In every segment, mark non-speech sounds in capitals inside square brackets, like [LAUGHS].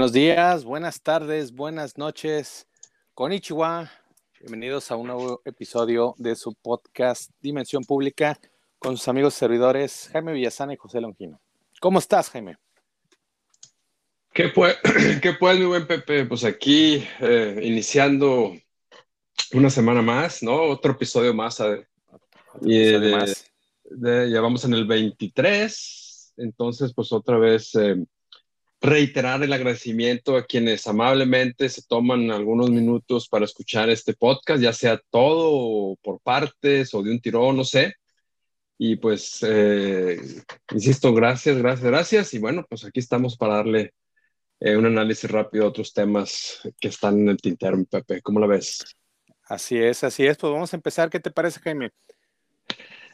Buenos días, buenas tardes, buenas noches. Konnichiwa. Bienvenidos a un nuevo episodio de su podcast Dimensión Pública con sus amigos servidores Jaime Villazana y José Longino. ¿Cómo estás, Jaime? ¿Qué pues, [CLEARS THROAT] ¿Qué pues mi buen Pepe? Pues aquí eh, iniciando una semana más, ¿no? Otro episodio más. Otro episodio más. ya vamos en el 23, entonces pues otra vez eh, reiterar el agradecimiento a quienes amablemente se toman algunos minutos para escuchar este podcast, ya sea todo por partes o de un tirón, no sé. Y pues, eh, insisto, gracias, gracias, gracias. Y bueno, pues aquí estamos para darle eh, un análisis rápido a otros temas que están en el tintero, Pepe. ¿Cómo la ves? Así es, así es. Pues vamos a empezar. ¿Qué te parece, Jaime?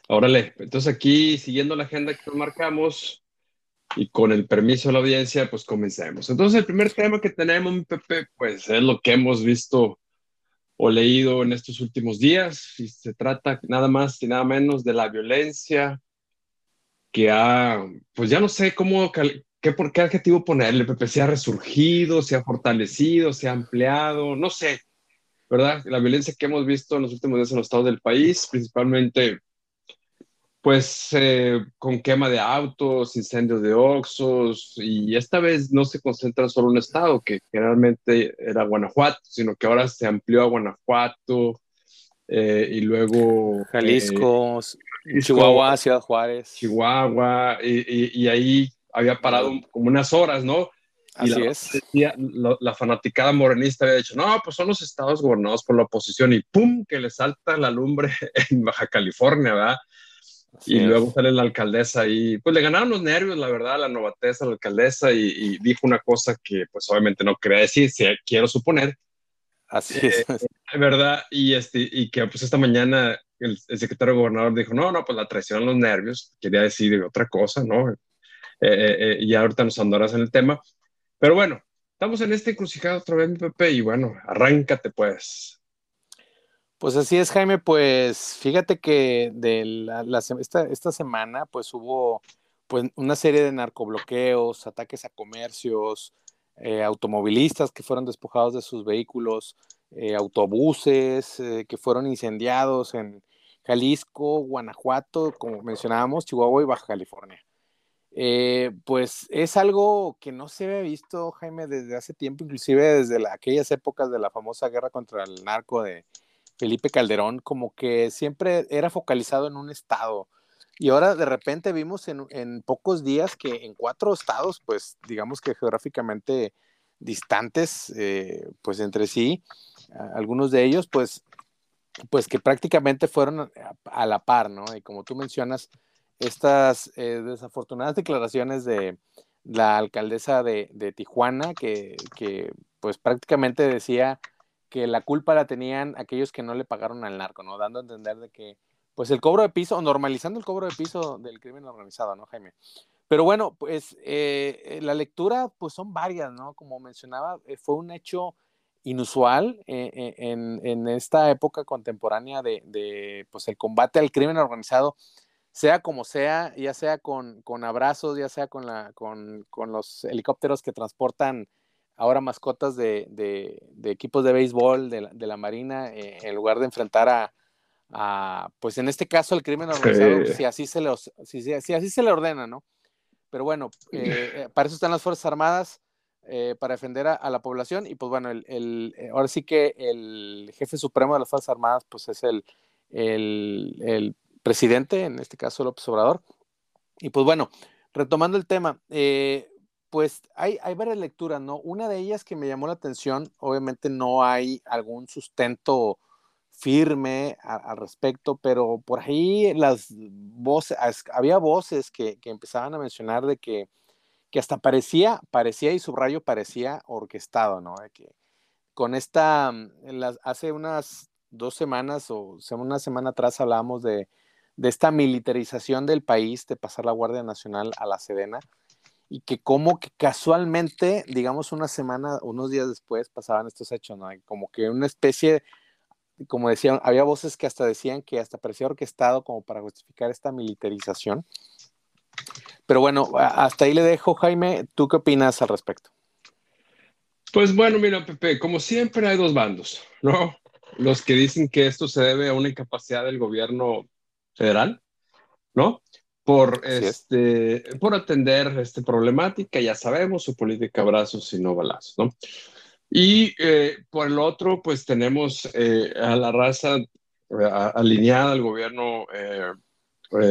Órale, entonces aquí, siguiendo la agenda que nos marcamos, y con el permiso de la audiencia, pues comencemos. Entonces, el primer tema que tenemos, Pepe, pues es lo que hemos visto o leído en estos últimos días, y se trata nada más y nada menos de la violencia que ha, pues ya no sé cómo, qué, por qué adjetivo ponerle, Pepe, se ha resurgido, se ha fortalecido, se ha ampliado, no sé, ¿verdad? La violencia que hemos visto en los últimos días en los estados del país, principalmente pues eh, con quema de autos, incendios de oxos, y esta vez no se concentra solo en un estado, que generalmente era Guanajuato, sino que ahora se amplió a Guanajuato, eh, y luego... Eh, Jalisco, Chihuahua, Ciudad Juárez. Chihuahua, y, ahí había parado como unas horas, ¿no? Así es. la, la, fanaticada morenista había dicho, no, pues son los estados gobernados por la oposición, y ¡pum! que le salta la lumbre [LAUGHS] en Baja California, ¿verdad? Y luego sale la alcaldesa y pues le ganaron los nervios, la verdad, la novateza, la alcaldesa y, dijo una cosa que pues obviamente no quería decir, si quiero suponer. Así es. Eh, ¿Verdad? Y, este, y que pues esta mañana el, secretario gobernador dijo, no, no, pues la traición los nervios, quería decir otra cosa, ¿no? Eh, eh, y ahorita nos andarás en el tema. Pero bueno, estamos en este encrucijado otra vez, mi Pepe, y bueno, arráncate pues. Pues así es, Jaime. Pues fíjate que de la, esta, semana pues hubo pues una serie de narcobloqueos, ataques a comercios, eh, automovilistas que fueron despojados de sus vehículos, eh, autobuses eh, que fueron incendiados en Jalisco, Guanajuato, como mencionábamos, Chihuahua y Baja California. pues es algo que no se había visto, Jaime, desde hace tiempo, inclusive desde aquellas épocas de la famosa guerra contra el narco de Felipe Calderón, como que siempre era focalizado en un estado. Y ahora de repente vimos en, pocos días que en cuatro estados, pues digamos que geográficamente distantes, eh, pues entre sí, algunos de ellos, pues, pues que prácticamente fueron a, la par, ¿no? Y como tú mencionas, estas eh, desafortunadas declaraciones de la alcaldesa de, Tijuana, que, que pues prácticamente decía que la culpa la tenían aquellos que no le pagaron al narco, ¿no? Dando a entender de que, pues el cobro de piso, normalizando el cobro de piso del crimen organizado, ¿no, Jaime? Pero bueno, pues eh, la lectura, pues son varias, ¿no? Como mencionaba, eh, fue un hecho inusual eh, en, en, esta época contemporánea de, de, pues el combate al crimen organizado, sea como sea, ya sea con, con abrazos, ya sea con, la, con, con los helicópteros que transportan ahora mascotas de, de, equipos de béisbol de la, de la Marina, eh, en lugar de enfrentar a, pues en este caso, el crimen organizado, si, así se le, si, si, así se le ordena, ¿no? Pero bueno, eh, eh, para eso están las Fuerzas Armadas, para defender a, la población, y pues bueno, el, el, ahora sí que el jefe supremo de las Fuerzas Armadas, pues es el, el, el presidente, en este caso López Obrador. Y pues bueno, retomando el tema, eh, pues hay, varias lecturas, ¿no? Una de ellas que me llamó la atención, obviamente no hay algún sustento firme al respecto, pero por ahí las voces, había voces que, empezaban a mencionar de que, que, hasta parecía, parecía y subrayo parecía orquestado, ¿no? De que con esta, mm, hace unas dos semanas o una semana atrás hablábamos de, de esta militarización del país, de pasar la Guardia Nacional a la Sedena y que como que casualmente, digamos una semana, unos días después pasaban estos hechos, ¿no? Como que una especie, como decían, había voces que hasta decían que hasta parecía orquestado como para justificar esta militarización. Pero bueno, hasta ahí le dejo, Jaime, ¿tú qué opinas al respecto? Pues bueno, mira, Pepe, como siempre hay dos bandos, ¿no? Los que dicen que esto se debe a una incapacidad del gobierno federal, ¿no? Por, este, por atender esta problemática, ya sabemos, su política brazos y no balazos, ¿no? Y eh, por el otro, pues tenemos eh, a la raza eh, alineada al gobierno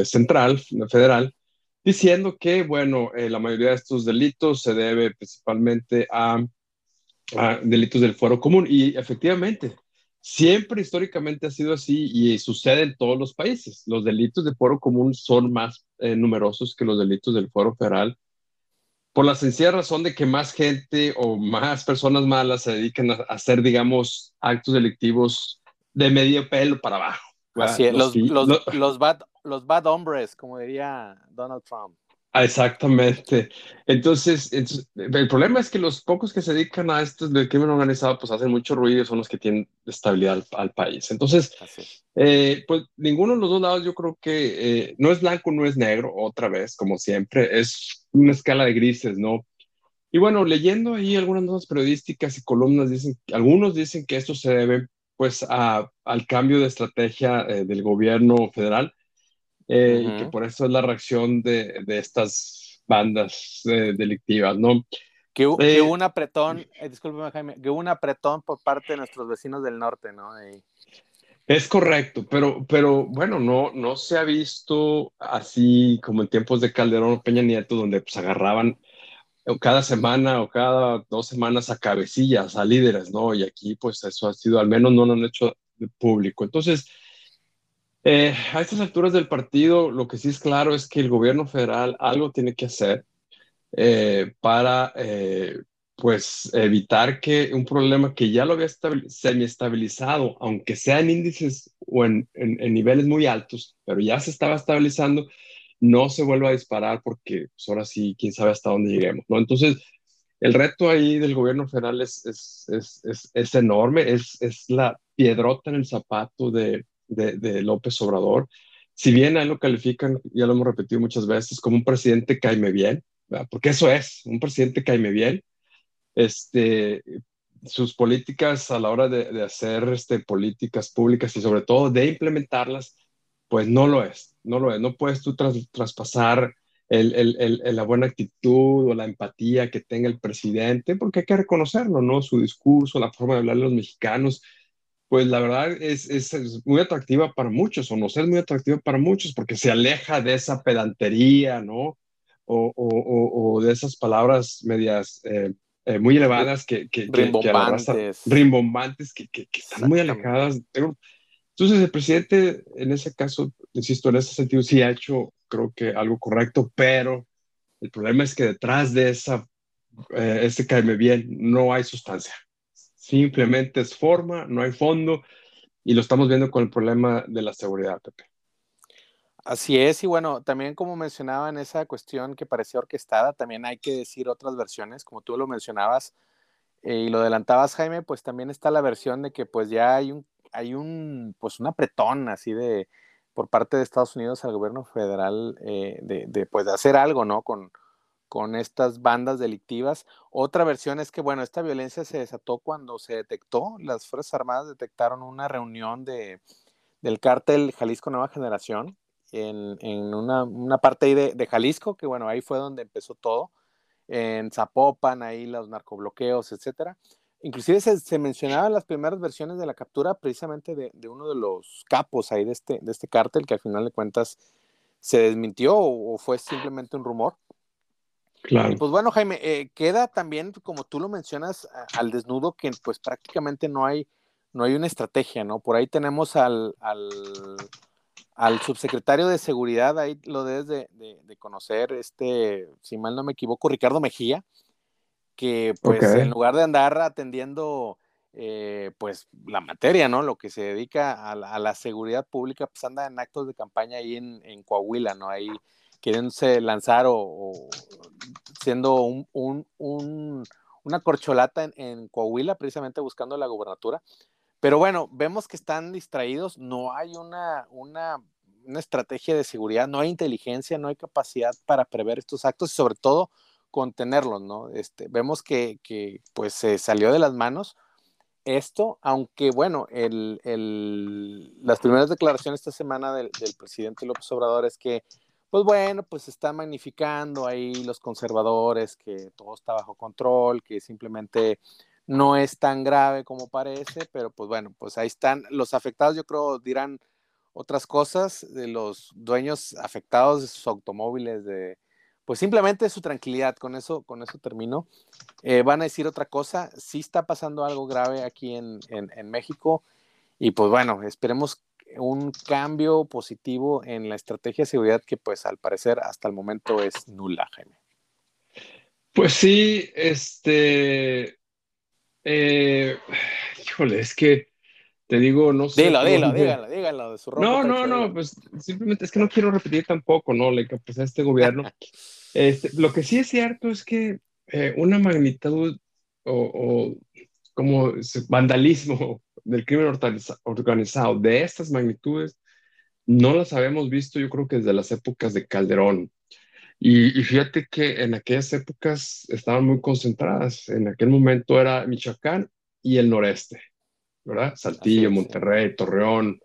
central, federal, diciendo que, bueno, la mayoría de estos delitos se debe principalmente a, a delitos del fuero común. Y efectivamente, Siempre históricamente ha sido así y sucede en todos los países. Los delitos de foro común son más eh, numerosos que los delitos del foro federal por la sencilla razón de que más gente o más personas malas se dedican a hacer, digamos, actos delictivos de medio pelo para abajo. Así los, los, los, bad, los bad hombres, como diría Donald Trump. Exactamente. Entonces, el problema es que los pocos que se dedican a esto del crimen organizado, pues hacen mucho ruido y son los que tienen estabilidad al, país. Entonces, eh, pues ninguno de los dos lados yo creo que eh, no es blanco, no es negro, otra vez, como siempre, es una escala de grises, ¿no? Y bueno, leyendo ahí algunas notas periodísticas y columnas, dicen, algunos dicen que esto se debe pues a, al cambio de estrategia eh, del gobierno federal eh, y que por eso es la reacción de, de estas bandas eh, delictivas, ¿no? Que, hubo, que, eh, un apretón, discúlpeme Jaime, que hubo un apretón por parte de nuestros vecinos del norte, ¿no? Es correcto, pero, pero bueno, no, no se ha visto así como en tiempos de Calderón o Peña Nieto, donde pues agarraban cada semana o cada dos semanas a cabecillas, a líderes, ¿no? Y aquí pues eso ha sido, al menos no lo han hecho público. Entonces, eh, a estas alturas del partido, lo que sí es claro es que el gobierno federal algo tiene que hacer eh, para, eh, pues, evitar que un problema que ya lo había semiestabilizado, aunque sea en índices o en, niveles muy altos, pero ya se estaba estabilizando, no se vuelva a disparar porque pues, ahora sí, quién sabe hasta dónde lleguemos, ¿no? Entonces, el reto ahí del gobierno federal es, es, es, es enorme, es, la piedrota en el zapato de de, López Obrador. Si bien a él lo califican, ya lo hemos repetido muchas veces, como un presidente caime bien, porque eso es, un presidente caime bien. Este, sus políticas a la hora de, hacer este, políticas públicas y sobre todo de implementarlas, pues no lo es, no lo es. No puedes tú traspasar la buena actitud o la empatía que tenga el presidente, porque hay que reconocerlo, ¿no? Su discurso, la forma de hablar a los mexicanos, pues la verdad es, es, muy atractiva para muchos, o no es muy atractiva para muchos, porque se aleja de esa pedantería, ¿no? O, o, o de esas palabras medias eh, eh, muy elevadas que, que, rimbombantes, que, rimbombantes, que, que, están muy alejadas. Entonces el presidente, en ese caso, insisto, en ese sentido sí ha hecho, creo que algo correcto, pero el problema es que detrás de esa, eh, ese caeme bien, no hay sustancia. Simplemente es forma, no hay fondo y lo estamos viendo con el problema de la seguridad, Pepe. Así es, y bueno, también como mencionaba en esa cuestión que parecía orquestada, también hay que decir otras versiones, como tú lo mencionabas eh, y lo adelantabas, Jaime, pues también está la versión de que pues ya hay un, hay un, pues un apretón así de, por parte de Estados Unidos al gobierno federal eh, de, de, pues de hacer algo, ¿no? Con, con estas bandas delictivas. Otra versión es que, bueno, esta violencia se desató cuando se detectó, las Fuerzas Armadas detectaron una reunión de, del cártel Jalisco Nueva Generación en, en una, una, parte ahí de, de, Jalisco, que bueno, ahí fue donde empezó todo, en Zapopan, ahí los narcobloqueos, etcétera. Inclusive se, mencionaban las primeras versiones de la captura precisamente de, de, uno de los capos ahí de este, de este cártel, que al final de cuentas se desmintió o fue simplemente un rumor. Y pues bueno, Jaime, eh, queda también, como tú lo mencionas, al desnudo que pues prácticamente no hay, no hay una estrategia, ¿no? Por ahí tenemos al, al, al subsecretario de Seguridad, ahí lo debes de, de, conocer, este, si mal no me equivoco, Ricardo Mejía, que pues en lugar de andar atendiendo eh, pues la materia, ¿no? Lo que se dedica a la, a la, seguridad pública, pues anda en actos de campaña ahí en, en Coahuila, ¿no? Ahí queriéndose lanzar o, siendo un, una corcholata en, Coahuila, precisamente buscando la gubernatura. Pero bueno, vemos que están distraídos, no hay una, una, una estrategia de seguridad, no hay inteligencia, no hay capacidad para prever estos actos y sobre todo contenerlos, ¿no? Este, vemos que, que pues se salió de las manos esto, aunque bueno, el, el, las primeras declaraciones esta semana del, del, presidente López Obrador es que, pues bueno, pues está magnificando ahí los conservadores, que todo está bajo control, que simplemente no es tan grave como parece, pero pues bueno, pues ahí están. Los afectados, yo creo dirán otras cosas de los dueños afectados de sus automóviles, de, pues simplemente su tranquilidad, con eso, con eso termino. Eh, van a decir otra cosa, sí está pasando algo grave aquí en, en, México. Y pues bueno, esperemos un cambio positivo en la estrategia de seguridad que pues al parecer hasta el momento es nula, Jaime. Pues sí, este, eh, híjole, es que te digo, no sé. Dilo, dilo, dígalo, dígalo de su No, no, no, pues simplemente es que no quiero repetir tampoco, ¿no? Le que pues a este gobierno. [LAUGHS] este, lo que sí es cierto es que eh, una magnitud o, como vandalismo del crimen organizado de estas magnitudes no las habíamos visto, yo creo que desde las épocas de Calderón. Y, y, fíjate que en aquellas épocas estaban muy concentradas. En aquel momento era Michoacán y el noreste. ¿verdad? Saltillo, Monterrey, Torreón,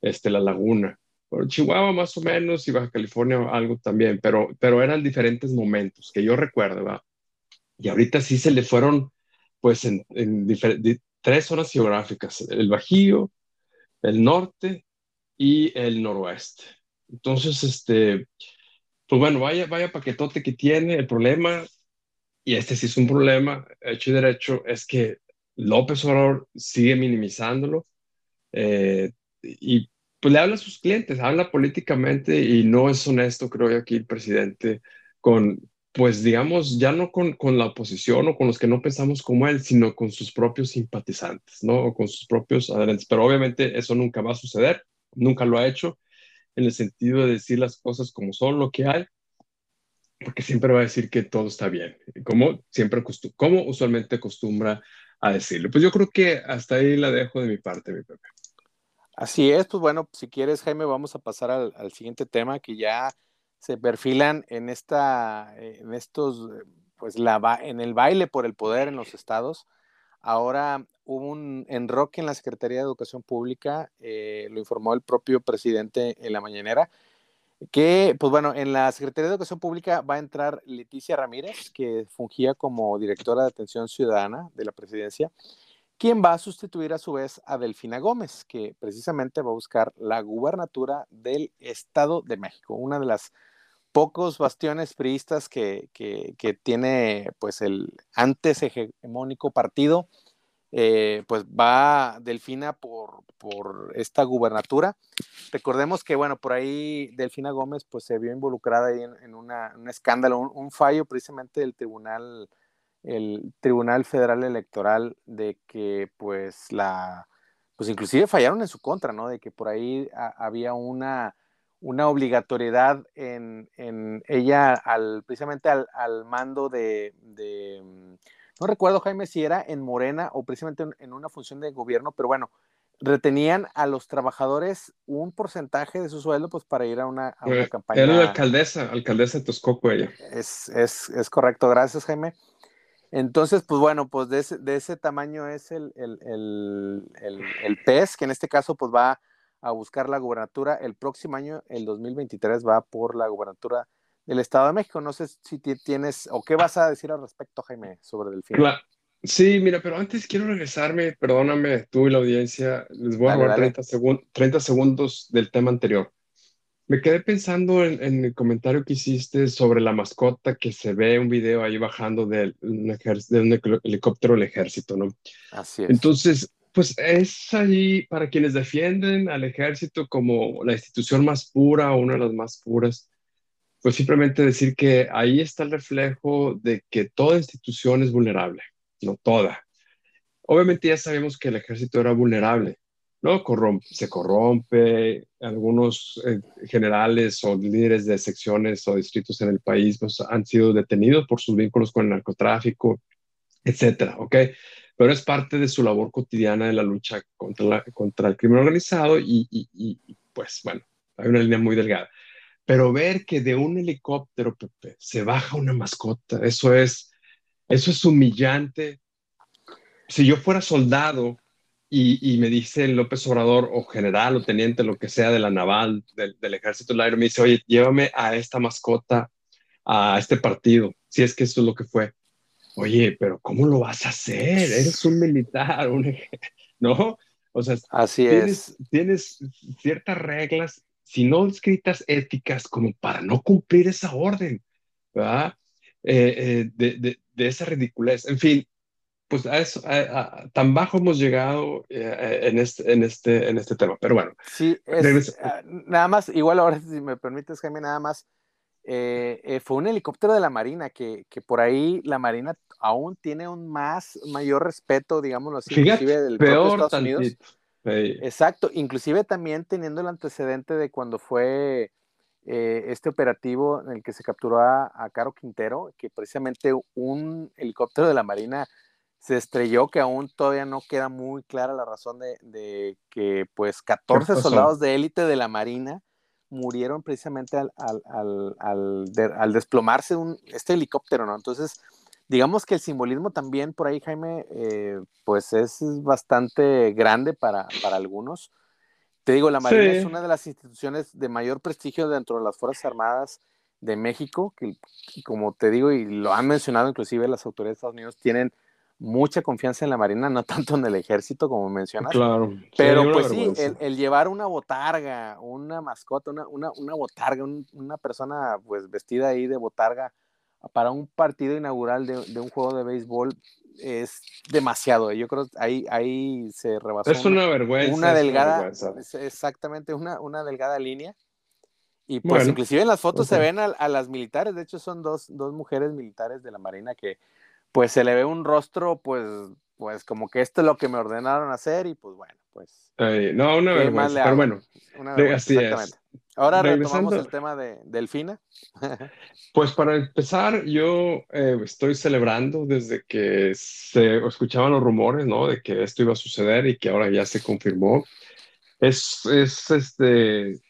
este, La Laguna. Chihuahua más o menos y Baja California algo también, pero, pero eran diferentes momentos que yo recuerdo, ¿verdad? Y ahorita sí se le fueron, pues, en, tres zonas geográficas, el Bajío, el norte y el noroeste. Entonces, este, pues bueno, vaya, vaya paquetote que tiene. El problema, y este sí es un problema, hecho y derecho, es que López Obrador sigue minimizándolo eh, y pues le habla a sus clientes, habla políticamente y no es honesto, creo yo, aquí el presidente con, pues digamos, ya no con, con, la oposición o con los que no pensamos como él, sino con sus propios simpatizantes, ¿no? O con sus propios adherentes. Pero obviamente eso nunca va a suceder, nunca lo ha hecho en el sentido de decir las cosas como son, lo que hay, porque siempre va a decir que todo está bien, como siempre, como usualmente acostumbra a decirlo. Pues yo creo que hasta ahí la dejo de mi parte, mi Pepe. Así es, pues bueno, si quieres, Jaime, vamos a pasar al, siguiente tema que ya se perfilan en esta, en estos, pues la en el baile por el poder en los estados. Ahora hubo un enroque en la Secretaría de Educación Pública, eh, lo informó el propio presidente en la mañanera, que, pues bueno, en la Secretaría de Educación Pública va a entrar Leticia Ramírez, que fungía como directora de atención ciudadana de la presidencia, quien va a sustituir a su vez a Delfina Gómez, que precisamente va a buscar la gubernatura del Estado de México, una de las pocos bastiones priistas que, que, tiene pues el antes hegemónico partido eh, pues va Delfina por, por esta gubernatura. Recordemos que, bueno, por ahí Delfina Gómez pues se vio involucrada ahí en, un escándalo, un, fallo precisamente del tribunal, el Tribunal Federal Electoral de que pues la, pues inclusive fallaron en su contra, ¿no? De que por ahí había una, una obligatoriedad en, en ella al, precisamente al, al mando de, de no recuerdo, Jaime, si era en Morena o precisamente en, una función de gobierno, pero bueno, retenían a los trabajadores un porcentaje de su sueldo pues para ir a una, eh, campaña. Era la alcaldesa, alcaldesa de Toscoco ella. Es, es, es, correcto, gracias Jaime. Entonces, pues bueno, pues de ese, de ese tamaño es el, el, el, el, PES, que en este caso pues va a buscar la gubernatura. El próximo año, el 2023, va por la gubernatura del Estado de México. No sé si tienes o qué vas a decir al respecto, Jaime, sobre Delfín. Claro. Sí, mira, pero antes quiero regresarme, perdóname tú y la audiencia, les voy a dar 30, 30, segundos del tema anterior. Me quedé pensando en, el comentario que hiciste sobre la mascota que se ve un video ahí bajando de un, de un helicóptero del ejército, ¿no? Así es. Entonces, pues es allí para quienes defienden al ejército como la institución más pura o una de las más puras pues simplemente decir que ahí está el reflejo de que toda institución es vulnerable, no toda. Obviamente ya sabemos que el ejército era vulnerable, ¿no? se corrompe, algunos eh, generales o líderes de secciones o distritos en el país pues, han sido detenidos por sus vínculos con el narcotráfico, etcétera, ¿ok? Pero es parte de su labor cotidiana de la lucha contra, contra el crimen organizado y, pues bueno, hay una línea muy delgada. Pero ver que de un helicóptero, Pepe, se baja una mascota, eso es, eso es humillante. Si yo fuera soldado y, me dice López Obrador o general o teniente, lo que sea de la naval, del, ejército del aire, me dice, oye, llévame a esta mascota a este partido, si es que eso es lo que fue. Oye, pero ¿cómo lo vas a hacer? Eres un militar, un [LAUGHS] ¿no? O sea, Así tienes, es. tienes ciertas reglas, si no escritas éticas, como para no cumplir esa orden, ¿verdad? Eh, eh, de, de, de, esa ridiculez. En fin, pues a eso, tan bajo hemos llegado eh, en, este, en, este, en este tema. Pero bueno. Sí, es, ah, nada más, igual ahora, si me permites, Jaime, nada más. Fue un helicóptero de la Marina, que, que, por ahí la Marina aún tiene un más mayor respeto, digámoslo así, inclusive del peor Estados Unidos. Exacto, inclusive también teniendo el antecedente de cuando fue eh, este operativo en el que se capturó a, Caro Quintero, que precisamente un helicóptero de la Marina se estrelló, que aún todavía no queda muy clara la razón de, que pues 14 soldados de élite de la Marina murieron precisamente al, al, al desplomarse un, este helicóptero, ¿no? Entonces, digamos que el simbolismo también por ahí, Jaime, eh, pues es bastante grande para, algunos. Te digo, la Marina es una de las instituciones de mayor prestigio dentro de las Fuerzas Armadas de México, que como te digo, y lo han mencionado inclusive las autoridades de Estados Unidos, tienen mucha confianza en la Marina, no tanto en el ejército como mencionas. Claro. Pero pues sí, el, llevar una botarga, una mascota, una, una, botarga, una persona pues vestida ahí de botarga para un partido inaugural de, un juego de béisbol es demasiado. Yo creo que ahí, ahí se rebasó. Es una, vergüenza. Una delgada, exactamente, una, una delgada línea. Y pues inclusive en las fotos se ven a, las militares, de hecho son dos, dos, mujeres militares de la Marina que pues se le ve un rostro pues, pues como que esto es lo que me ordenaron hacer y pues bueno, pues... no, una vergüenza, pero bueno, así es. Ahora retomamos el tema de Delfina. [LAUGHS] pues para empezar, yo eh, estoy celebrando desde que se escuchaban los rumores, ¿no? De que esto iba a suceder y que ahora ya se confirmó. Es, es, este,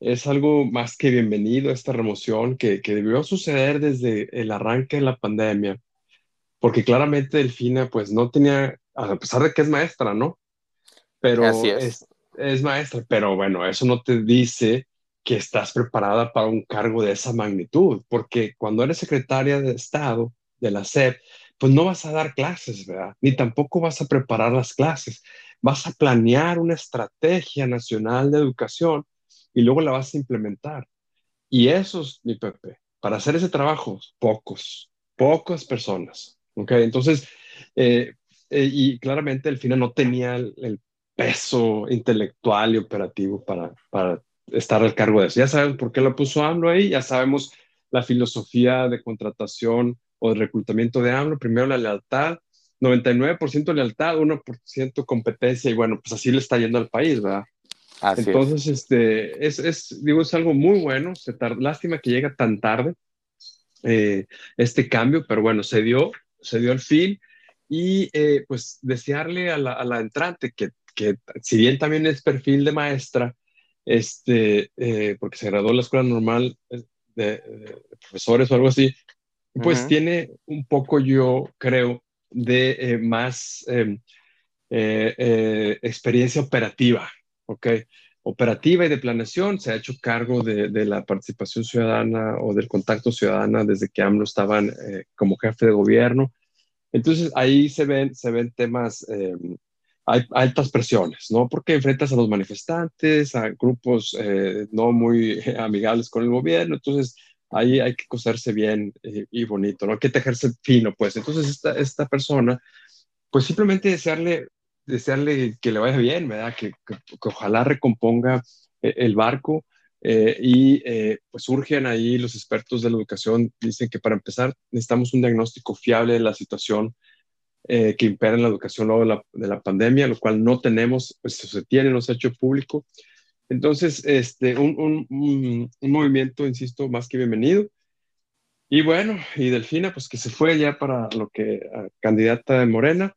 es algo más que bienvenido esta remoción que, que debió suceder desde el arranque de la pandemia, porque claramente Delfina pues no tenía, a pesar de que es maestra, ¿no? Pero es. es maestra, pero bueno, eso no te dice que estás preparada para un cargo de esa magnitud, porque cuando eres secretaria de Estado de la SEP, pues no vas a dar clases, ¿verdad? Ni tampoco vas a preparar las clases. Vas a planear una estrategia nacional de educación y luego la vas a implementar. Y esos, mi Pepe, para hacer ese trabajo, pocos, pocas personas. ¿Ok? Entonces, eh, eh, y claramente el FINA no tenía el, el, peso intelectual y operativo para, para estar al cargo de eso. Ya sabemos por qué lo puso AMLO ahí, ya sabemos la filosofía de contratación o de reclutamiento de AMLO. Primero la lealtad, 99% lealtad, 1% competencia y bueno, pues así le está yendo al país, ¿verdad? Entonces, este, es, es, digo, es algo muy bueno. Se lástima que llega tan tarde eh, este cambio, pero bueno, se dio, se dio al fin. Y eh, pues desearle a la, a la entrante que, que, si bien también es perfil de maestra, este, eh, porque se graduó en la escuela normal de, profesores o algo así, pues tiene un poco, yo creo, de eh, más em, experiencia operativa, ¿ok? Operativa y de planeación, se ha hecho cargo de, de la participación ciudadana o del contacto ciudadana desde que AMLO estaban como jefe de gobierno. Entonces ahí se ven, se ven temas em, hay altas presiones, ¿no? Porque enfrentas a los manifestantes, a grupos eh, no muy [LAUGHS] amigables con el gobierno, entonces ahí hay que coserse bien y, bonito, ¿no? Hay que tejerse fino, pues. Entonces esta, esta persona, pues simplemente desearle, desearle que le vaya bien, ¿verdad? Que, que, ojalá recomponga eh, el barco. Eh, y pues surgen ahí los expertos de la educación, dicen que para empezar necesitamos un diagnóstico fiable de la situación eh, que impera en la educación luego de la, de la, pandemia, lo cual no tenemos, pues se tiene, no se ha hecho público. Entonces, este, un, un, un, movimiento, insisto, más que bienvenido. Y bueno, y Delfina, pues que se fue ya para lo que, candidata de Morena.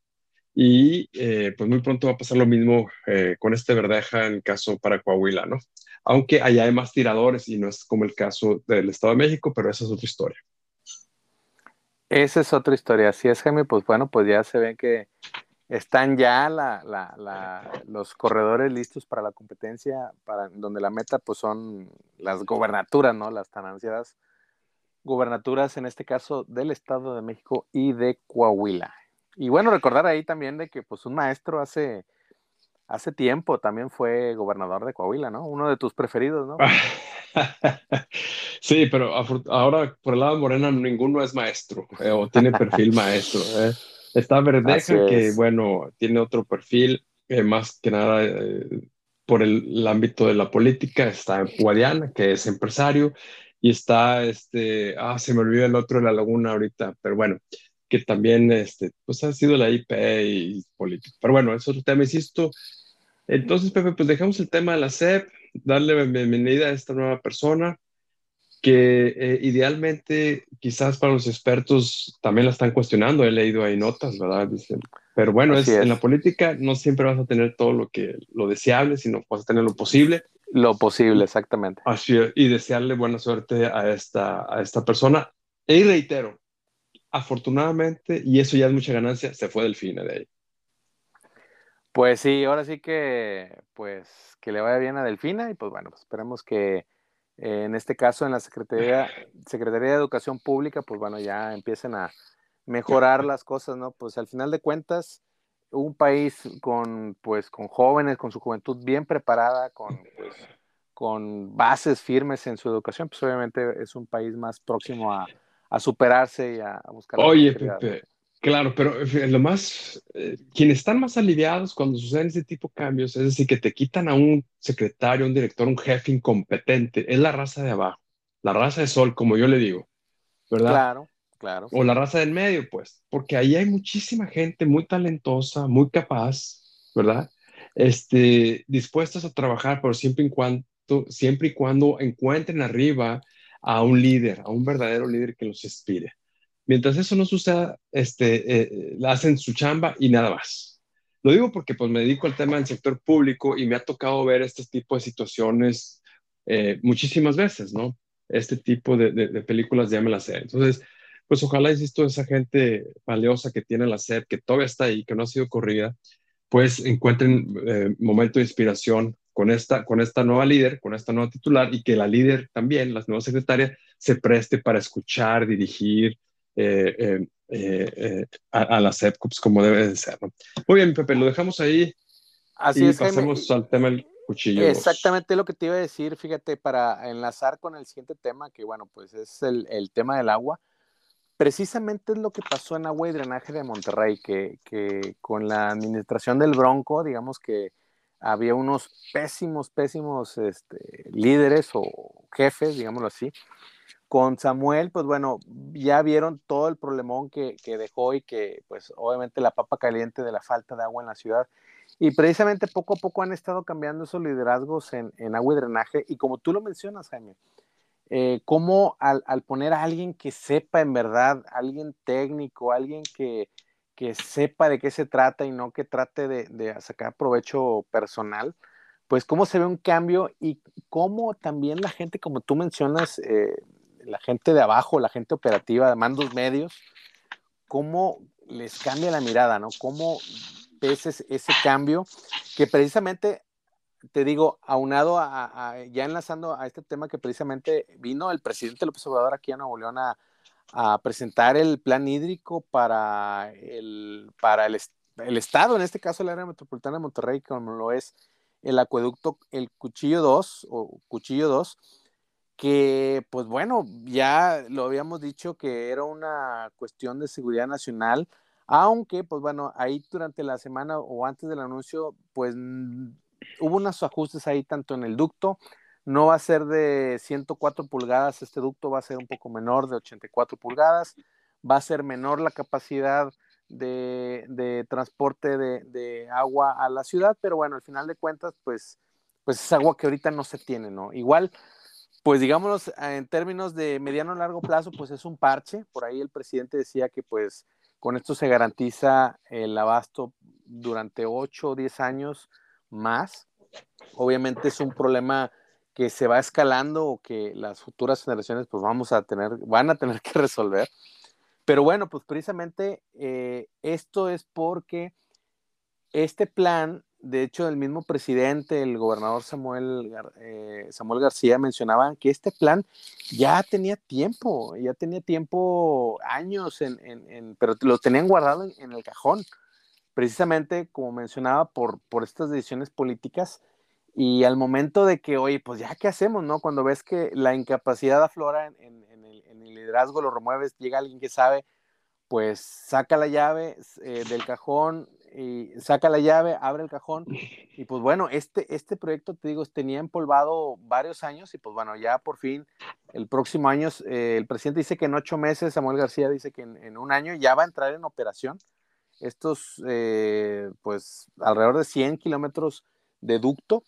Y eh, pues muy pronto va a pasar lo mismo eh, con este Verdeja en caso para Coahuila, ¿no? Aunque allá hay más tiradores y no es como el caso del Estado de México, pero esa es otra historia. Esa es otra historia. Así es, Jaime, pues bueno, pues ya se ve que están ya los corredores listos para la competencia, para donde la meta pues son las gobernaturas, ¿no? Las tan ansiadas gubernaturas, en este caso del Estado de México y de Coahuila. Y bueno, recordar ahí también de que pues un maestro hace, hace tiempo también fue gobernador de Coahuila, ¿no? Uno de tus preferidos, ¿no? [LAUGHS] sí, pero ahora por el lado de Morena ninguno es maestro eh, o tiene perfil maestro. ¿eh? Está Verdeja, que bueno, tiene otro perfil, eh, más que nada por el, ámbito de la política. Está Guadiana, que es empresario, y está este, ah, se me olvidó el otro de la laguna ahorita, pero bueno, que también este, pues ha sido la IP y político. Pero bueno, eso es otro tema, insisto. Entonces, Pepe, pues dejamos el tema de la SEP, darle bienvenida a esta nueva persona que eh, idealmente quizás para los expertos también la están cuestionando. He leído ahí notas, ¿verdad? Dicen, pero bueno, es, en la política no siempre vas a tener todo lo que lo deseable, sino vas a tener lo posible. Lo posible, exactamente. Así y desearle buena suerte a esta, a esta persona. Y reitero, afortunadamente, y eso ya es mucha ganancia, se fue del fin de ahí. Pues sí, ahora sí que, pues, que le vaya bien a Delfina y pues bueno, pues esperemos que eh, en este caso en la Secretaría, Secretaría de Educación Pública, pues bueno, ya empiecen a mejorar las cosas, ¿no? Pues al final de cuentas, un país con, pues, con jóvenes, con su juventud bien preparada, con, pues, con bases firmes en su educación, pues obviamente es un país más próximo a, a superarse y a, buscar. Oye, Pepe, claro, pero eh, lo más, eh, quienes están más aliviados cuando suceden ese tipo de cambios, es decir, que te quitan a un secretario, un director, un jefe incompetente, es la raza de abajo, la raza de sol, como yo le digo, ¿verdad? Claro. Claro. O la raza del medio, pues, porque ahí hay muchísima gente muy talentosa, muy capaz, ¿verdad? Este, dispuestas a trabajar, pero siempre y cuando, siempre y cuando encuentren arriba a un líder, a un verdadero líder que los inspire. Mientras eso no suceda, este, eh, hacen su chamba y nada más. Lo digo porque pues me dedico al tema del sector público y me ha tocado ver este tipo de situaciones eh, muchísimas veces, ¿no? Este tipo de, de, películas ya me las sé. Entonces, pues ojalá, insisto, esa gente valiosa que tiene la SEP, que todavía está ahí, que no ha sido corrida, pues encuentren eh, momento de inspiración con esta, con esta nueva líder, con esta nueva titular y que la líder también, la nueva secretaria, se preste para escuchar, dirigir eh, eh, a, las SEP como debe de ser. Muy bien, Pepe, lo dejamos ahí Así y es, pasemos al tema del cuchillo. Exactamente lo que te iba a decir, fíjate, para enlazar con el siguiente tema, que bueno, pues es el, el tema del agua precisamente es lo que pasó en agua y drenaje de Monterrey, que, con la administración del Bronco, digamos que había unos pésimos, pésimos este, líderes o jefes, digámoslo así. Con Samuel, pues bueno, ya vieron todo el problemón que, dejó y que, pues obviamente la papa caliente de la falta de agua en la ciudad. Y precisamente poco a poco han estado cambiando esos liderazgos en, en agua y drenaje. Y como tú lo mencionas, Jaime, eh, cómo al, poner a alguien que sepa en verdad, alguien técnico, alguien que, sepa de qué se trata y no que trate de, sacar provecho personal, pues cómo se ve un cambio y cómo también la gente, como tú mencionas, eh, la gente de abajo, la gente operativa de mandos medios, cómo les cambia la mirada, ¿no? Cómo ves ese cambio que precisamente te digo, aunado a, ya enlazando a este tema que precisamente vino el presidente López Obrador aquí a Nuevo León a, presentar el plan hídrico para el, para el, Estado, en este caso el área metropolitana de Monterrey, como lo es el acueducto, el Cuchillo 2 o Cuchillo 2, que pues bueno, ya lo habíamos dicho que era una cuestión de seguridad nacional, aunque pues bueno, ahí durante la semana o antes del anuncio, pues hubo unos ajustes ahí tanto en el ducto, no va a ser de 104 pulgadas, este ducto va a ser un poco menor, de 84 pulgadas, va a ser menor la capacidad de, transporte de, agua a la ciudad, pero bueno, al final de cuentas, pues, pues es agua que ahorita no se tiene, ¿no? Igual, pues digámoslo en términos de mediano o largo plazo, pues es un parche, por ahí el presidente decía que pues con esto se garantiza el abasto durante 8 o 10 años más. Obviamente es un problema que se va escalando o que las futuras generaciones pues vamos a tener, van a tener [LAUGHS] que resolver. Pero bueno, pues precisamente eh, esto es porque este plan, de hecho el mismo presidente, el gobernador Samuel, eh, Samuel García mencionaba que este plan ya tenía tiempo, ya tenía tiempo, años, en, pero lo tenían guardado en, el cajón, precisamente como mencionaba, por, por estas decisiones políticas y al momento de que, oye, pues ya, ¿qué hacemos, no? Cuando ves que la incapacidad aflora en, en, el, en el, liderazgo, lo remueves, llega alguien que sabe, pues saca la llave eh, del cajón, y saca la llave, abre el cajón, [LAUGHS] y pues bueno, este, este proyecto, te digo, tenía empolvado varios años, y pues bueno, ya por fin, el próximo año, eh, el presidente dice que en ocho meses, Samuel García dice que en, en un año ya va a entrar en operación estos, eh, pues, alrededor de 100 kilómetros de ducto,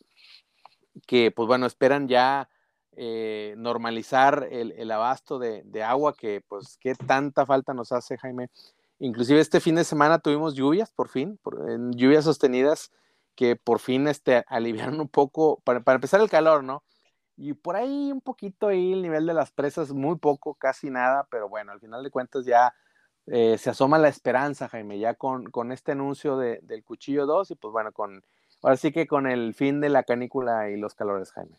que pues bueno, esperan ya eh, normalizar el, abasto de, agua que pues qué tanta falta nos hace, Jaime. Inclusive este fin de semana tuvimos lluvias, por fin, lluvias sostenidas que por fin este, aliviaron un poco, para, empezar el calor, ¿no? Y por ahí un poquito ahí el nivel de las presas, muy poco, casi nada, pero bueno, al final de cuentas ya eh, se asoma la esperanza, Jaime, ya con, con este anuncio de, del cuchillo 2 y pues bueno, con Ahora sí que con el fin de la canícula y los calores, Jaime.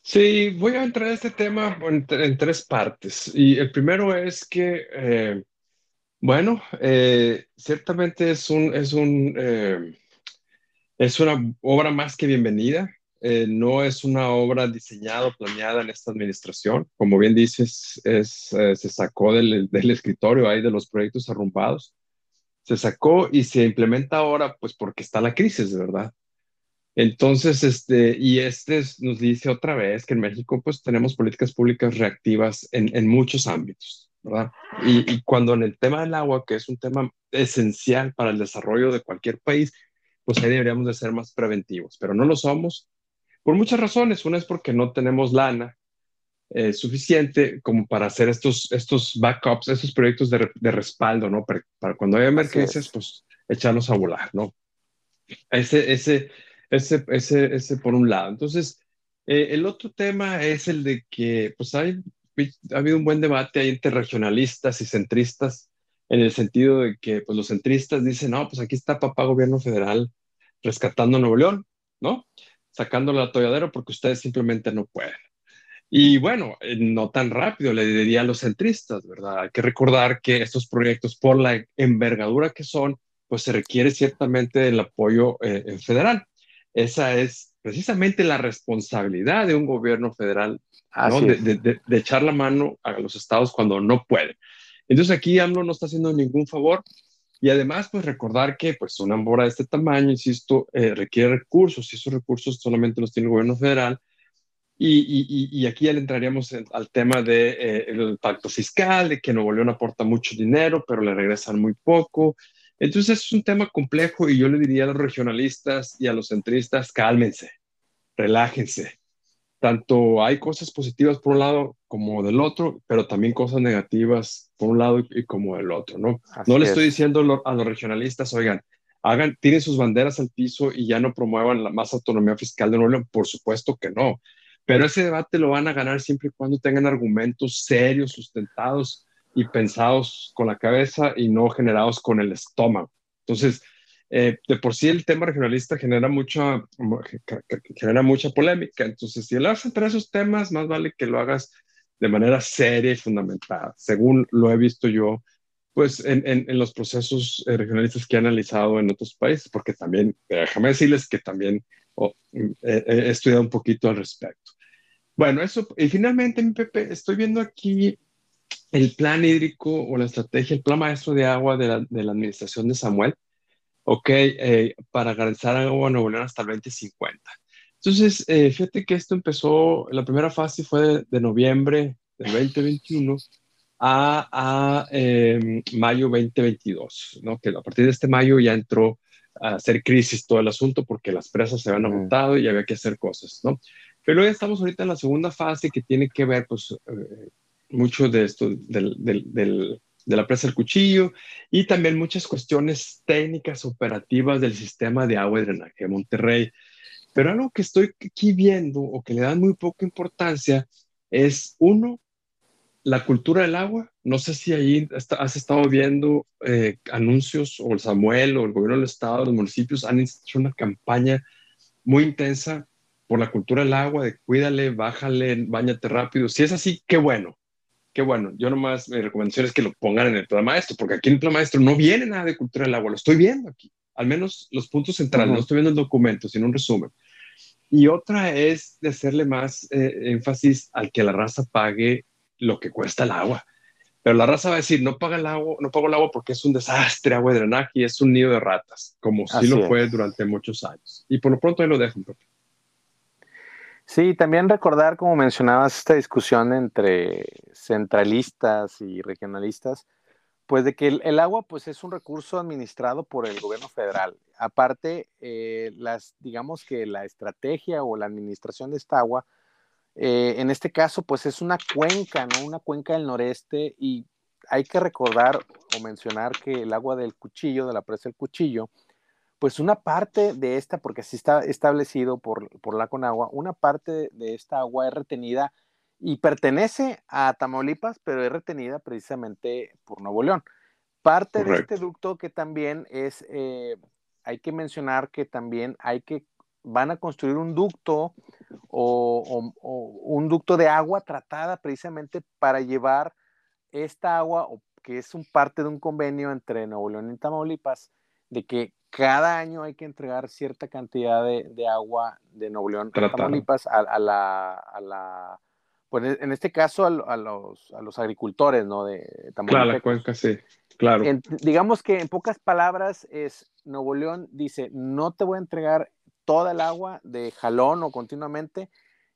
Sí, voy a entrar a este tema en, tres partes. Y el primero es que, eh, bueno, eh, ciertamente es, un, es, un, eh, es una obra más que bienvenida. no es una obra diseñada o planeada en esta administración. Como bien dices, es, se sacó del, del escritorio ahí de los proyectos arrumpados se sacó y se implementa ahora, pues porque está la crisis, verdad. Entonces, este, y este nos dice otra vez que en México, pues tenemos políticas públicas reactivas en, en muchos ámbitos, ¿verdad? Y, y, cuando en el tema del agua, que es un tema esencial para el desarrollo de cualquier país, pues ahí deberíamos de ser más preventivos, pero no lo somos por muchas razones. Una es porque no tenemos lana, eh, suficiente como para hacer estos, estos backups, estos proyectos de, de respaldo, ¿no? Para, cuando hay emergencias, pues echarlos a volar, ¿no? Ese, ese, ese, ese, ese por un lado. Entonces, eh, el otro tema es el de que, pues, hay, ha habido un buen debate ahí entre regionalistas y centristas, en el sentido de que, pues, los centristas dicen, no, pues aquí está papá gobierno federal rescatando Nuevo León, ¿no? Sacándolo al atolladero porque ustedes simplemente no pueden. Y bueno, eh, no tan rápido, le diría a los centristas, ¿verdad? Hay que recordar que estos proyectos, por la envergadura que son, pues se requiere ciertamente el apoyo eh, federal. Esa es precisamente la responsabilidad de un gobierno federal, ¿no? de, echar la mano a los estados cuando no pueden. Entonces aquí AMLO no está haciendo ningún favor y además, pues recordar que pues una obra de este tamaño, insisto, eh, requiere recursos y esos recursos solamente los tiene el gobierno federal y, aquí ya le entraríamos al tema del de, eh, pacto fiscal, de que Nuevo León aporta mucho dinero, pero le regresan muy poco. Entonces es un tema complejo y yo le diría a los regionalistas y a los centristas, cálmense, relájense. Tanto hay cosas positivas por un lado como del otro, pero también cosas negativas por un lado y, como del otro, ¿no? no le estoy diciendo a los regionalistas, oigan, hagan, tiren sus banderas al piso y ya no promuevan la más autonomía fiscal de Nuevo León. Por supuesto que no. Pero ese debate lo van a ganar siempre y cuando tengan argumentos serios, sustentados y pensados con la cabeza y no generados con el estómago. Entonces, eh, de por sí el tema regionalista genera mucha, genera mucha polémica. Entonces, si a entrar esos temas, más vale que lo hagas de manera seria y fundamentada, según lo he visto yo, pues en, en, los procesos eh, regionalistas que he analizado en otros países, porque también, déjame decirles que también oh, he estudiado un poquito al respecto. Bueno, eso, y finalmente, mi Pepe, estoy viendo aquí el plan hídrico o la estrategia, el plan maestro de agua de la, de la administración de Samuel, ok, eh, para garantizar agua a Nuevo León hasta el 2050. Entonces, eh, fíjate que esto empezó, la primera fase fue de, noviembre del 2021 a, a em, mayo 2022, ¿no? Que a partir de este mayo ya entró a hacer crisis todo el asunto porque las presas se habían agotado y había que hacer cosas, ¿no? Pero ya estamos ahorita en la segunda fase que tiene que ver, pues, eh, mucho de esto, del, de la presa del cuchillo y también muchas cuestiones técnicas operativas del sistema de agua y drenaje de Monterrey. Pero algo que estoy aquí viendo o que le dan muy poca importancia es, uno, la cultura del agua. No sé si ahí has estado viendo eh, anuncios o el Samuel o el gobierno del estado, los municipios han hecho una campaña muy intensa por la cultura del agua, de cuídale, bájale, bañate rápido. Si es así, qué bueno, qué bueno. Yo nomás, mi recomendación es que lo pongan en el plan maestro, porque aquí en el plan maestro no viene nada de cultura del agua, lo estoy viendo aquí. Al menos los puntos centrales, no estoy viendo el documento, sino un resumen. Y otra es de hacerle más eh, énfasis al que la raza pague lo que cuesta el agua. Pero la raza va a decir, no paga el agua, no pago el agua porque es un desastre, agua de drenaje y es un nido de ratas, como sí lo fue durante muchos años. Y por lo pronto ahí lo dejo. Sí, también recordar, como mencionabas, esta discusión entre centralistas y regionalistas, pues de que el, agua pues es un recurso administrado por el gobierno federal. Aparte, eh, las, digamos que la estrategia o la administración de esta agua eh, en este caso, pues es una cuenca, ¿no? Una cuenca del noreste y hay que recordar o mencionar que el agua del cuchillo, de la presa del cuchillo, pues una parte de esta, porque así está establecido por, por la Conagua, una parte de esta agua es retenida y pertenece a Tamaulipas, pero es retenida precisamente por Nuevo León. Parte de este ducto que también es, eh, hay que mencionar que también hay que van a construir un ducto o, un ducto de agua tratada precisamente para llevar esta agua, que es un parte de un convenio entre Nuevo León y Tamaulipas, de que cada año hay que entregar cierta cantidad de, agua de Nuevo León a Tamaulipas a, la, a la pues en este caso a, los, a los agricultores, ¿no? De Tamaulipas. Claro, la cuenca, sí, claro. digamos que en pocas palabras es, Nuevo León dice, no te voy a entregar toda el agua de jalón o continuamente,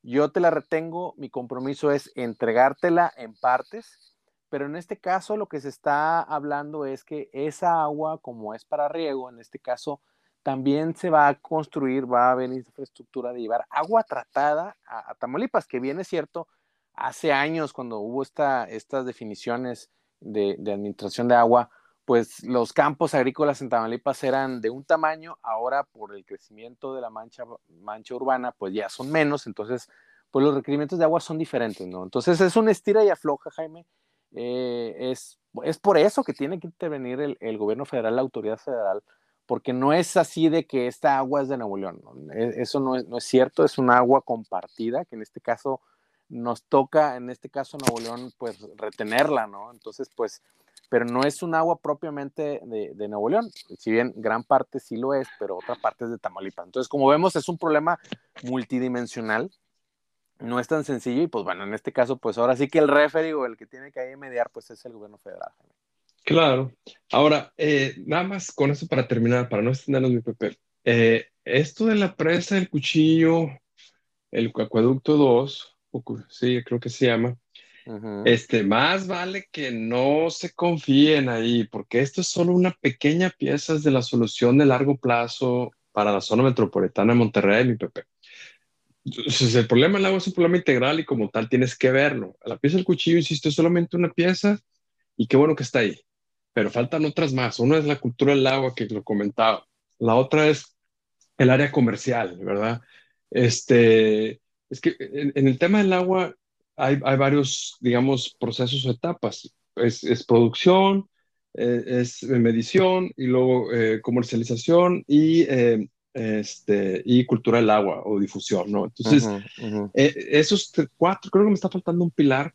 yo te la retengo, mi compromiso es entregártela en partes, pero en este caso lo que se está hablando es que esa agua, como es para riego, en este caso, también se va a construir, va a haber infraestructura de llevar agua tratada a, Tamaulipas, que bien es cierto, hace años cuando hubo esta, estas definiciones de, de administración de agua, pues los campos agrícolas en Tamaulipas eran de un tamaño, ahora por el crecimiento de la mancha, mancha urbana, pues ya son menos, entonces, pues los requerimientos de agua son diferentes, ¿no? Entonces es una estira y afloja, Jaime. Eh, es, es por eso que tiene que intervenir el, gobierno federal, la autoridad federal, porque no es así de que esta agua es de Nuevo León, e, Eso no es, no es cierto, es un agua compartida, que en este caso nos toca, en este caso Nuevo León, pues retenerla, ¿no? Entonces, pues pero no es un agua propiamente de, Nuevo León, si bien gran parte sí lo es, pero otra parte de Tamaulipas. Entonces, como vemos, es un problema multidimensional, no es tan sencillo y pues bueno, en este caso, pues ahora sí que el referee o el que tiene que ahí mediar, pues es el gobierno federal. Claro. Ahora, eh, nada más con eso para terminar, para no extendernos mi Pepe. Eh, esto de la presa del cuchillo, el acueducto 2, sí, creo que se llama, este, más vale que no se confíen ahí, porque esto es solo una pequeña pieza de la solución de largo plazo para la zona metropolitana de Monterrey, mi Pepe. Entonces, el problema del agua es un problema integral y como tal tienes que verlo. La pieza del cuchillo, insisto, es solamente una pieza y qué bueno que está ahí. Pero faltan otras más. Una es la cultura del agua que lo comentaba. La otra es el área comercial, ¿verdad? Este, es que en el tema del agua, hay, varios, digamos, procesos o etapas. Es, producción, eh, es medición y luego eh, comercialización y, eh, este, y cultura del agua o difusión, ¿no? Entonces, esos cuatro, creo que me está faltando un pilar,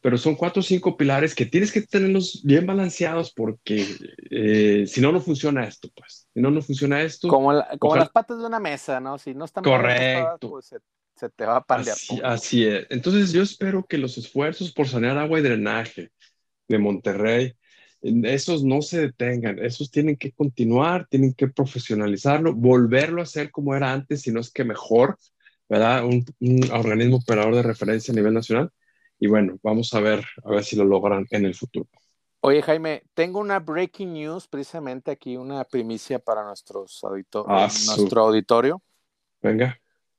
pero son cuatro o cinco pilares que tienes que tenerlos bien balanceados porque si no, no funciona esto, pues. Si no, no funciona esto. Como, como las patas de una mesa, ¿no? Si no están correcto. Pues se te va a pandear. Así, es. Entonces yo espero que los esfuerzos por sanear agua y drenaje de Monterrey, esos no se detengan, esos tienen que continuar, tienen que profesionalizarlo, volverlo a hacer como era antes, si no es que mejor, ¿verdad? Un, organismo operador de referencia a nivel nacional. Y bueno, vamos a ver, a ver si lo logran en el futuro. Oye, Jaime, tengo una breaking news, precisamente aquí, una primicia para nuestros ah, nuestro auditorio. Venga.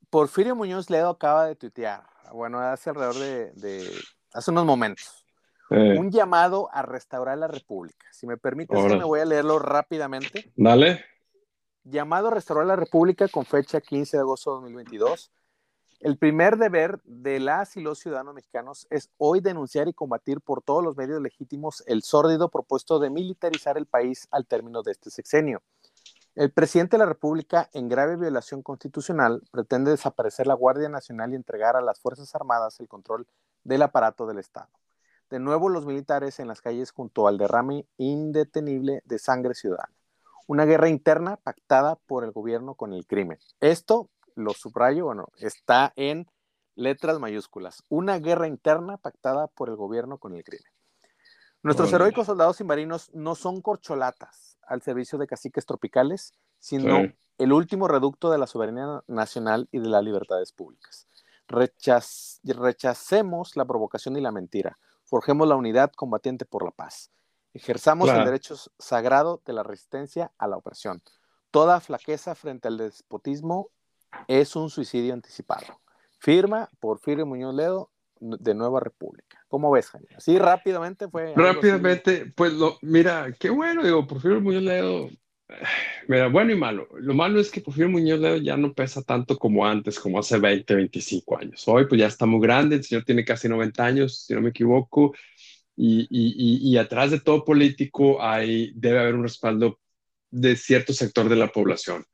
Porfirio Muñoz Ledo acaba de tuitear, bueno, hace alrededor de, hace unos momentos, Eh. Un llamado a restaurar la República. Si me permites, me voy a leerlo rápidamente. Dale. Llamado a restaurar la República con fecha 15 de agosto de 2022. El primer deber de las y los ciudadanos mexicanos es hoy denunciar y combatir por todos los medios legítimos el sórdido propuesto de militarizar el país al término de este sexenio. El presidente de la República, en grave violación constitucional, pretende desaparecer la Guardia Nacional y entregar a las Fuerzas Armadas el control del aparato del Estado. De nuevo los militares en las calles junto al derrame indetenible de sangre ciudadana. Una guerra interna pactada por el gobierno con el crimen. Esto, lo subrayo, bueno, está en letras mayúsculas. Una guerra interna pactada por el gobierno con el crimen. Nuestros heroicos soldados y marinos no son corcholatas al servicio de caciques tropicales, sino el último reducto de la soberanía nacional y de las libertades públicas. rechacemos la provocación y la mentira. Forjemos la unidad combatiente por la paz. Ejerzamos el derecho sagrado de la resistencia a la opresión. Toda flaqueza frente al despotismo es un suicidio anticipado. Firma Porfirio Muñoz Ledo, de Nueva República. ¿Cómo ves, Jaime? Así rápidamente fue. Rápidamente, pues lo, mira, qué bueno, digo, Porfirio Muñoz Ledo, [SIGHS] mira, bueno y malo. Lo malo es que Porfirio Muñoz Ledo ya no pesa tanto como antes, como hace 20, 25 años. Hoy pues ya está muy grande, el señor tiene casi 90 años, si no me equivoco, y, y, atrás de todo político hay, debe haber un respaldo de cierto sector de la población.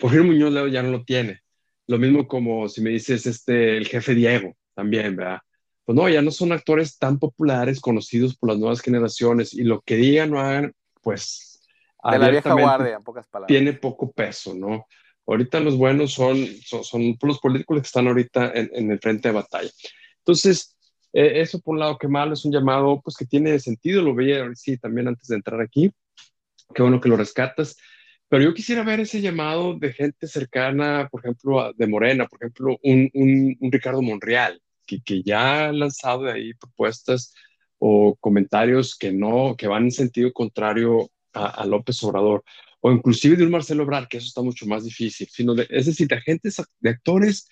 Porfirio Muñoz Ledo ya no lo tiene. Lo mismo como si me dices este, el jefe Diego, también, ¿verdad? Pues no, ya no son actores tan populares, conocidos por las nuevas generaciones, y lo que digan o hagan, pues... De la vieja guardia, en pocas palabras. Tiene poco peso, ¿no? Ahorita los buenos son, son, los políticos que están ahorita en, el frente de batalla. Entonces, eh, eso por un lado, que malo, es un llamado, pues que tiene sentido, lo veía, sí, también antes de entrar aquí. Qué bueno que lo rescatas. Pero yo quisiera ver ese llamado de gente cercana, por ejemplo, de Morena, por ejemplo, un, un, un Ricardo Monreal, que, que, ya ha lanzado de ahí propuestas o comentarios que no, que van en sentido contrario a, López Obrador, o inclusive de un Marcelo Obrar, que eso está mucho más difícil, sino de, es decir, de agentes, de actores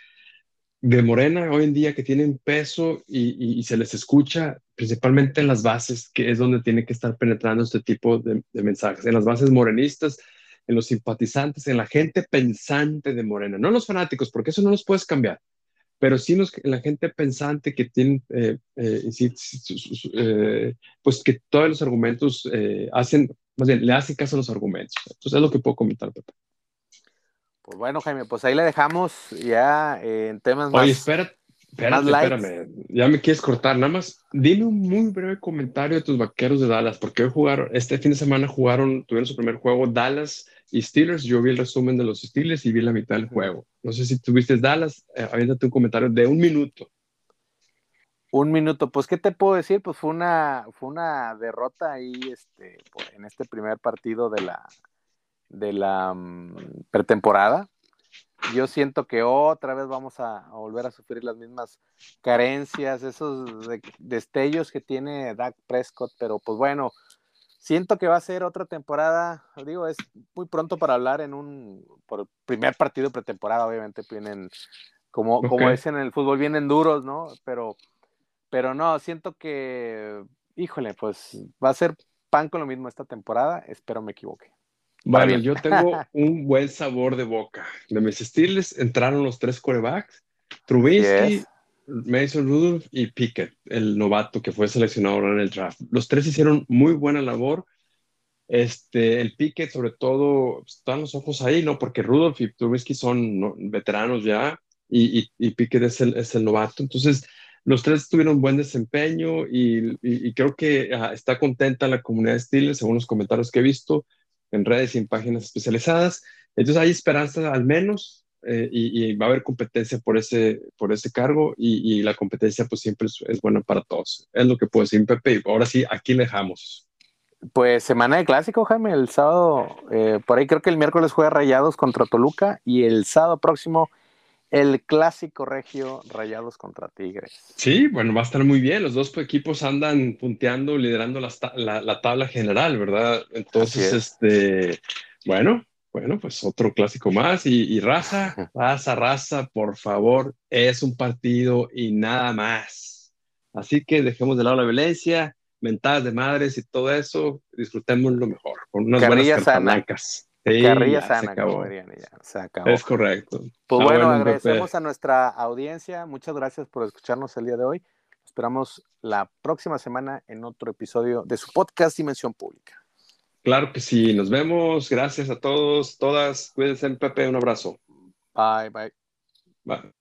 de Morena hoy en día que tienen peso y, y, se les escucha principalmente en las bases, que es donde tiene que estar penetrando este tipo de, de mensajes, en las bases morenistas, en los simpatizantes, en la gente pensante de Morena, no en los fanáticos, porque eso no los puedes cambiar, pero sí en la gente pensante que tiene, eh, eh, eh, pues que todos los argumentos hacen, más bien, le hacen caso a los argumentos. Entonces es lo que puedo comentar, Pepe. Pues bueno, Jaime, pues ahí le dejamos ya en temas más. Oye, espera, Espérate, espérame, ya me quieres cortar. Nada más, dime un muy breve comentario de tus vaqueros de Dallas, porque hoy jugaron, este fin de semana jugaron, tuvieron su primer juego Dallas y Steelers. Yo vi el resumen de los Steelers y vi la mitad del juego. No sé si tuviste Dallas, eh, aviéntate un comentario de un minuto. Un minuto, pues, ¿qué te puedo decir? Pues fue una, fue una derrota ahí este, en este primer partido de la, de la mm, pretemporada yo siento que otra vez vamos a, volver a sufrir las mismas carencias, esos destellos que tiene Dak Prescott, pero pues bueno, siento que va a ser otra temporada, digo, es muy pronto para hablar en un por primer partido pretemporada, obviamente vienen, como, como dicen en el fútbol, vienen duros, ¿no? Pero, pero no, siento que, híjole, pues va a ser pan con lo mismo esta temporada, espero me equivoque. Bueno, yo tengo [LAUGHS] un buen sabor de boca. De mis Steelers entraron los tres corebacks, Trubisky, Mason Rudolph y Pickett, el novato que fue seleccionado en el draft. Los tres hicieron muy buena labor. Este, el Pickett, sobre todo, están los ojos ahí, ¿no? Porque Rudolph y Trubisky son veteranos ya y, y, Pickett es el, es el, novato. Entonces, los tres tuvieron buen desempeño y, creo que ah, está contenta la comunidad de Steelers, según los comentarios que he visto en redes y en páginas especializadas. Entonces hay esperanza al menos eh, y, va a haber competencia por ese, por ese cargo y, la competencia pues siempre es, buena para todos. Es lo que puedo decir, Pepe. Ahora sí, aquí dejamos. Pues semana de clásico, Jaime. El sábado, eh, por ahí creo que el miércoles juega Rayados contra Toluca y el sábado próximo el clásico regio Rayados contra Tigres. Sí, bueno, va a estar muy bien. Los dos equipos andan punteando, liderando la, tabla general, ¿verdad? Entonces, este, bueno, bueno, pues otro clásico más. Y, raza, [LAUGHS] raza, raza, por favor, es un partido y nada más. Así que dejemos de lado la violencia, mentadas de madres y todo eso, disfrutemos lo mejor, con unas Carrilla buenas sana. Sí, Carrilla ya se sana, acabó. como dirían ya. Se acabó. Es correcto. Pues Ah, bueno, agradecemos a nuestra audiencia. Muchas gracias por escucharnos el día de hoy. Esperamos la próxima semana en otro episodio de su podcast Dimensión Pública. Claro que sí, nos vemos. Gracias a todos, todas. Cuídense, Pepe. Un abrazo. Bye, bye. Bye.